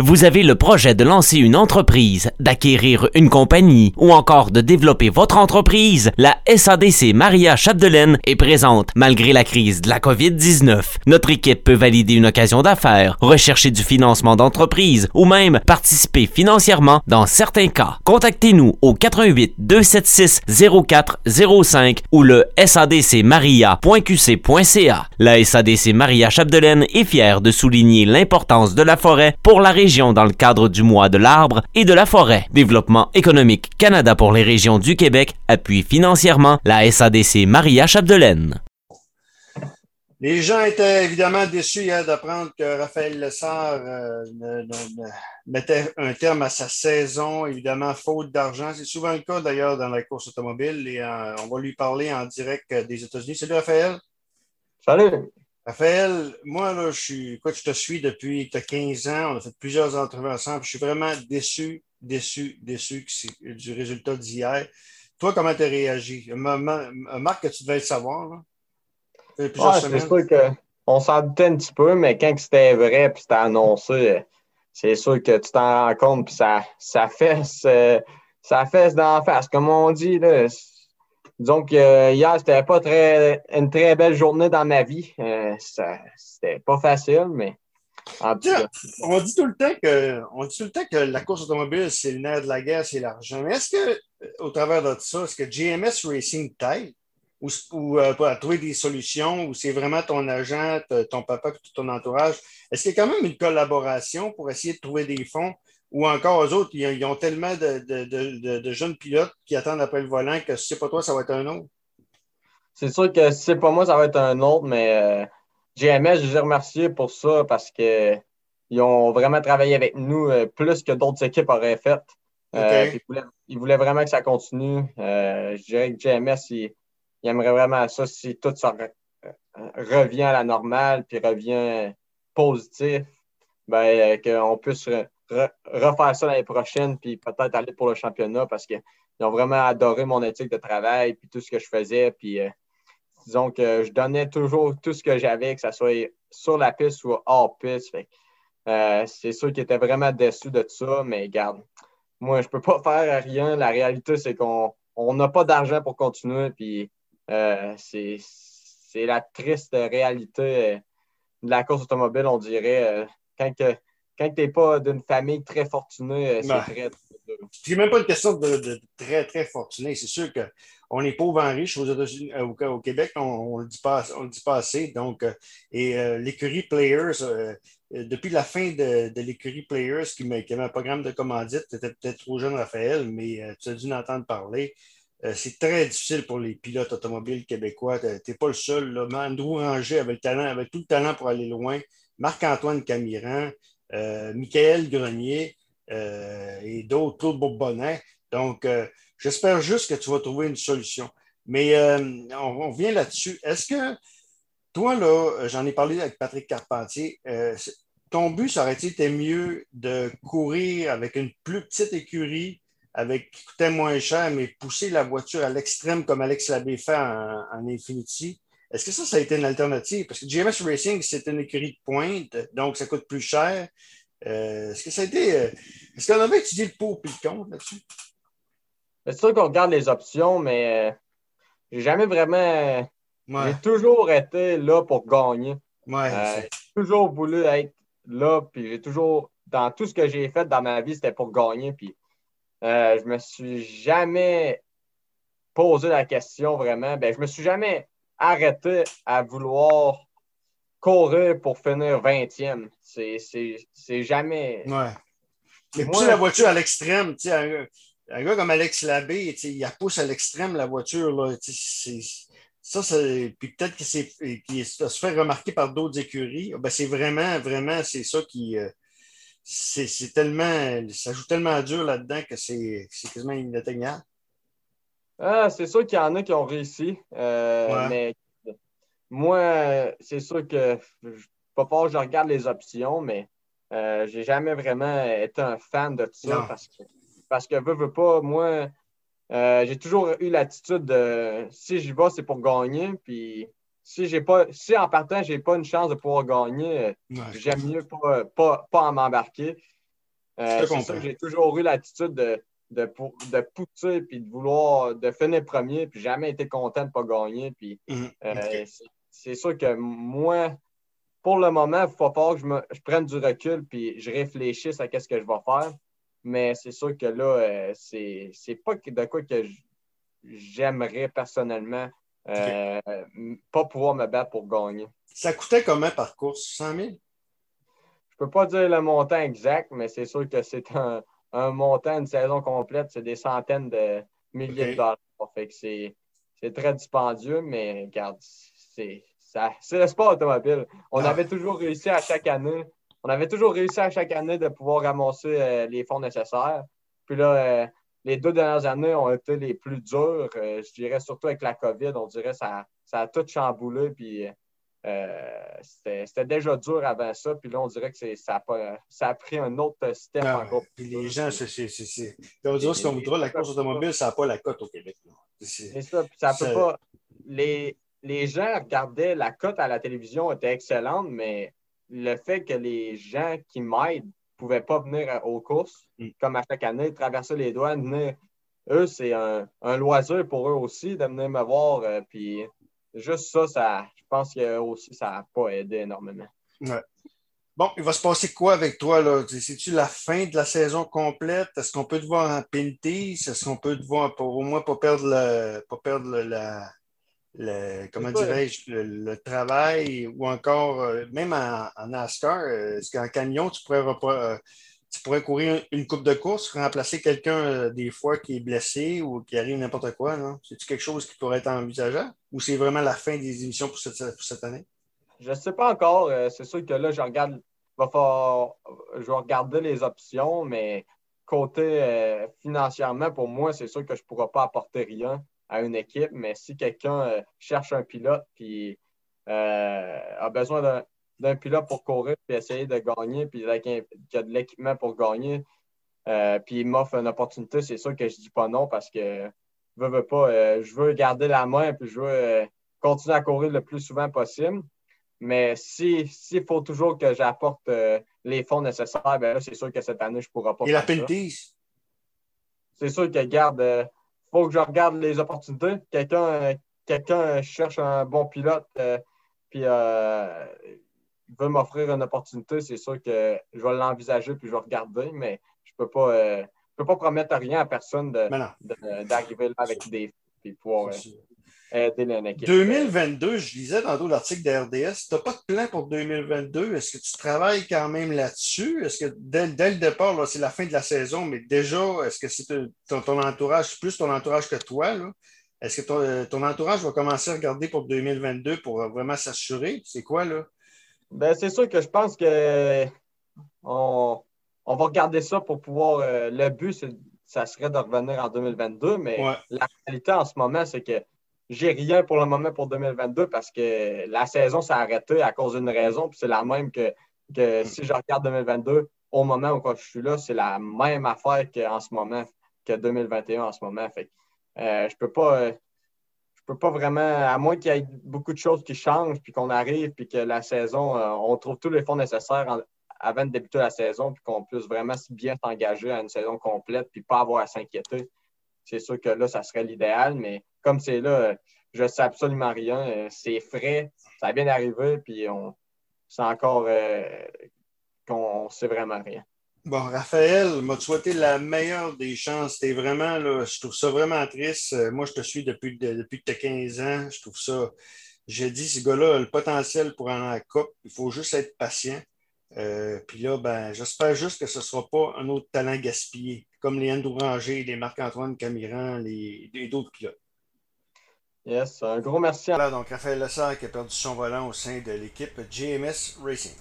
Vous avez le projet de lancer une entreprise, d'acquérir une compagnie ou encore de développer votre entreprise? La SADC Maria Chapdelaine est présente malgré la crise de la COVID-19. Notre équipe peut valider une occasion d'affaires, rechercher du financement d'entreprise ou même participer financièrement dans certains cas. Contactez-nous au 88 276 0405 ou le sadcmaria.qc.ca. La SADC Maria Chapdelaine est fière de souligner l'importance de la forêt pour la région dans le cadre du mois de l'arbre et de la forêt. Développement économique Canada pour les régions du Québec appuie financièrement la SADC Maria Chapdelaine. Les gens étaient évidemment déçus hier d'apprendre que Raphaël Lessard euh, ne, ne, ne, mettait un terme à sa saison, évidemment, faute d'argent. C'est souvent le cas d'ailleurs dans la course automobile et euh, on va lui parler en direct des États-Unis. Salut Raphaël. Salut. Raphaël, moi, là, je suis, écoute, je te suis depuis as 15 ans. On a fait plusieurs entrevues ensemble. Je suis vraiment déçu, déçu, déçu du résultat d'hier. Toi, comment tu as réagi? Marc, que tu devais le savoir, là? Ouais, c'est sûr qu'on s'en doutait un petit peu, mais quand c'était vrai puis c'était annoncé, c'est sûr que tu t'en rends compte puis ça, ça fesse, ça fesse d'en face. Comme on dit, là, disons que hier, c'était pas très, une très belle journée dans ma vie. Euh, c'était pas facile, mais. En tout cas. On dit tout le temps que on dit tout le temps que la course automobile, c'est le nerf de la guerre, c'est l'argent. Mais est-ce que, au travers de ça, est-ce que GMS Racing t'aide? Ou, ou euh, à trouver des solutions ou c'est vraiment ton agent, ton papa et tout ton entourage? Est-ce qu'il y a quand même une collaboration pour essayer de trouver des fonds ou encore eux autres, ils ont tellement de, de, de, de, jeunes pilotes qui attendent après le volant que si c'est pas toi, ça va être un autre? C'est sûr que si c'est pas moi, ça va être un autre, mais euh, GMS, je les remercier pour ça parce qu'ils ont vraiment travaillé avec nous euh, plus que d'autres équipes auraient fait. Euh, ils, voulaient, ils, voulaient, vraiment que ça continue. Euh, je dirais que GMS, il, il, aimerait vraiment ça si tout ça revient à la normale puis revient positif, ben, qu'on puisse refaire ça l'année prochaine, puis peut-être aller pour le championnat parce qu'ils ont vraiment adoré mon éthique de travail, puis tout ce que je faisais. Puis euh, disons que je donnais toujours tout ce que j'avais, que ce soit sur la piste ou hors piste. Euh, c'est sûr qu'ils étaient vraiment déçus de ça, mais garde, moi, je ne peux pas faire rien. La réalité, c'est qu'on n'a pas d'argent pour continuer, puis euh, c'est la triste réalité de la course automobile, on dirait. quand que, quand tu n'es pas d'une famille très fortunée, euh, c'est très, C'est même pas une question de, très, très fortuné. C'est sûr qu'on est pauvre en riche aux États-Unis, euh, au, Québec, on ne le, dit pas, dit pas assez. Donc, euh, et l'écurie Players, depuis la fin de, l'écurie Players, qui, qui avait un programme de commandite, tu étais peut-être trop jeune, Raphaël, mais tu as dû en entendre parler. c'est très difficile pour les pilotes automobiles québécois. Tu n'es pas le seul. Là. Andrew Ranger avait, le talent, avait tout le talent pour aller loin. Marc-Antoine Camiran, Michael Grenier euh, et d'autres, Claude Bourbonnet. Donc, euh, j'espère juste que tu vas trouver une solution. Mais on, revient là-dessus. Est-ce que toi, là, j'en ai parlé avec Patrick Carpentier, ton but, ça aurait été mieux de courir avec une plus petite écurie, avec qui coûtait moins cher, mais pousser la voiture à l'extrême comme Alex Labbé fait en, en Infinity. Est-ce que ça, ça a été une alternative? Parce que GMS Racing, c'est une écurie de pointe, donc ça coûte plus cher. Euh, est-ce que ça a été. Euh, est-ce qu'on avait étudié le pour et le contre là-dessus? C'est sûr qu'on regarde les options, mais euh, j'ai jamais vraiment. J'ai toujours été là pour gagner. Ouais, j'ai toujours voulu être là, puis j'ai toujours. Dans tout ce que j'ai fait dans ma vie, c'était pour gagner, puis je me suis jamais posé la question vraiment. Ben, je me suis jamais arrêter à vouloir courir pour finir 20e. C'est jamais. Ouais. Mais pousser la voiture à l'extrême, tu sais, un, un, gars comme Alex Labbé, il a pousse à l'extrême la voiture. Là, ça, puis peut-être que c'est se fait remarquer par d'autres écuries. Ben, c'est vraiment, vraiment, c'est ça qui. Euh, c'est tellement. Ça joue tellement dur là-dedans que c'est quasiment inatteignable. Ah, c'est sûr qu'il y en a qui ont réussi. Euh, mais moi, c'est sûr que pas que je regarde les options, mais euh, j'ai jamais vraiment été un fan de ça parce que, parce que veux, veux pas, moi, euh, j'ai toujours eu l'attitude de si j'y vais, c'est pour gagner. Puis si j'ai pas, si en partant, j'ai pas une chance de pouvoir gagner, j'aime mieux pas, pas, pas en m'embarquer. c'est ça que j'ai toujours eu l'attitude de, de, de pousser puis de vouloir de finir premier, puis jamais été content de ne pas gagner. Puis, mhm. c'est sûr que moi, pour le moment, il faut pas que je, me, je, prenne du recul puis je réfléchisse à ce que je vais faire. Mais c'est sûr que là, euh, c'est pas de quoi que j'aimerais personnellement euh, pas pouvoir me battre pour gagner. Ça coûtait combien par course? 100 000? Je peux pas dire le montant exact, mais c'est sûr que c'est un, montant, une saison complète, c'est des centaines de milliers de dollars. Fait que c'est très dispendieux, mais regarde, c'est le sport automobile. On ah. avait toujours réussi à chaque année on avait toujours réussi à chaque année de pouvoir ramasser euh, les fonds nécessaires. Puis là, euh, les deux dernières années ont été les plus dures. Euh, je dirais surtout avec la COVID, on dirait que ça, ça a tout chamboulé. Puis c'était déjà dur avant ça. Puis là, on dirait que ça a, ça a pris un autre step ah, encore. Puis les gens, c'est. On dirait ce qu'on voudra, la course automobile, ça n'a pas la cote au Québec. C'est ça. Puis ça peut pas. Les, les gens regardaient la cote à la télévision était excellente, mais le fait que les gens qui m'aident ne pouvaient pas venir aux courses, mm. comme à chaque année, traverser les douanes, eux, c'est un, loisir pour eux aussi de venir me voir. Euh, puis juste ça, ça pense que aussi, ça n'a pas aidé énormément. Bon, il va se passer quoi avec toi? là? C'est-tu la fin de la saison complète? Est-ce qu'on peut te voir en penalty? Est-ce qu'on peut te voir pour au moins pas perdre, le, pas perdre la, le, comment dirais-je, le, travail ou encore, euh, même en, NASCAR, euh, est-ce qu'en camion, tu pourrais, euh, tu pourrais courir une coupe de course, remplacer quelqu'un des fois qui est blessé ou qui arrive n'importe quoi, non? C'est-tu quelque chose qui pourrait être envisageable ou c'est vraiment la fin des émissions pour cette, année? Je ne sais pas encore. c'est sûr que là, je regarde, je vais regarder les options, mais côté financièrement, pour moi, c'est sûr que je ne pourrai pas apporter rien à une équipe, mais si quelqu'un euh, cherche un pilote puis euh, a besoin d'un pilote pour courir puis essayer de gagner, puis qui a de l'équipement pour gagner, euh, puis il m'offre une opportunité, c'est sûr que je ne dis pas non parce que je veux, pas, je veux garder la main puis je veux continuer à courir le plus souvent possible. Mais s'il faut toujours que j'apporte les fonds nécessaires, ben c'est sûr que cette année, je ne pourrai pas. Et la pénalité? C'est sûr que garde faut que je regarde les opportunités. Quelqu'un quelqu'un cherche un bon pilote, euh, puis euh, veut m'offrir une opportunité, c'est sûr que je vais l'envisager puis je vais regarder, mais je ne peux, pas, euh, peux pas promettre rien à personne d'arriver là avec des puis pouvoir 2022, je lisais dans l'article de RDS, tu n'as pas de plan pour 2022. Est-ce que tu travailles quand même là-dessus? Est-ce que dès, le départ, c'est la fin de la saison, mais déjà, est-ce que c'est ton, entourage, plus ton entourage que toi? Est-ce que ton, entourage va commencer à regarder pour 2022 pour vraiment s'assurer? C'est quoi, là? Ben, c'est sûr que je pense que on, va regarder ça pour pouvoir. Euh, le but, ça serait de revenir en 2022, mais la réalité en ce moment, c'est que j'ai rien pour le moment pour 2022 parce que la saison s'est arrêtée à cause d'une raison, puis c'est la même que, que si je regarde 2022, au moment où je suis là, c'est la même affaire qu'en ce moment, que 2021 en ce moment. Fait euh, je peux pas. je peux pas vraiment, à moins qu'il y ait beaucoup de choses qui changent, puis qu'on arrive, puis que la saison, euh, on trouve tous les fonds nécessaires avant de débuter la saison, puis qu'on puisse vraiment bien s'engager à une saison complète, puis pas avoir à s'inquiéter. C'est sûr que là, ça serait l'idéal, mais comme c'est là, je sais absolument rien. Euh, c'est frais, ça a bien arrivé, puis on c'est encore euh, qu'on sait vraiment rien. Bon, Raphaël, m'a souhaité la meilleure des chances. T'es vraiment, là, je trouve ça vraiment triste. Euh, moi, je te suis depuis, depuis que tu as 15 ans. Je trouve ça. J'ai dit, ce gars-là a le potentiel pour aller la coupe. Il faut juste être patient. puis là, ben, j'espère juste que ce ne sera pas un autre talent gaspillé, comme les Andrew Ranger, les Marc-Antoine Camiran, les, et d'autres pilotes. Yes, un gros merci. Voilà, donc Raphaël Lessard qui a perdu son volant au sein de l'équipe GMS Racing.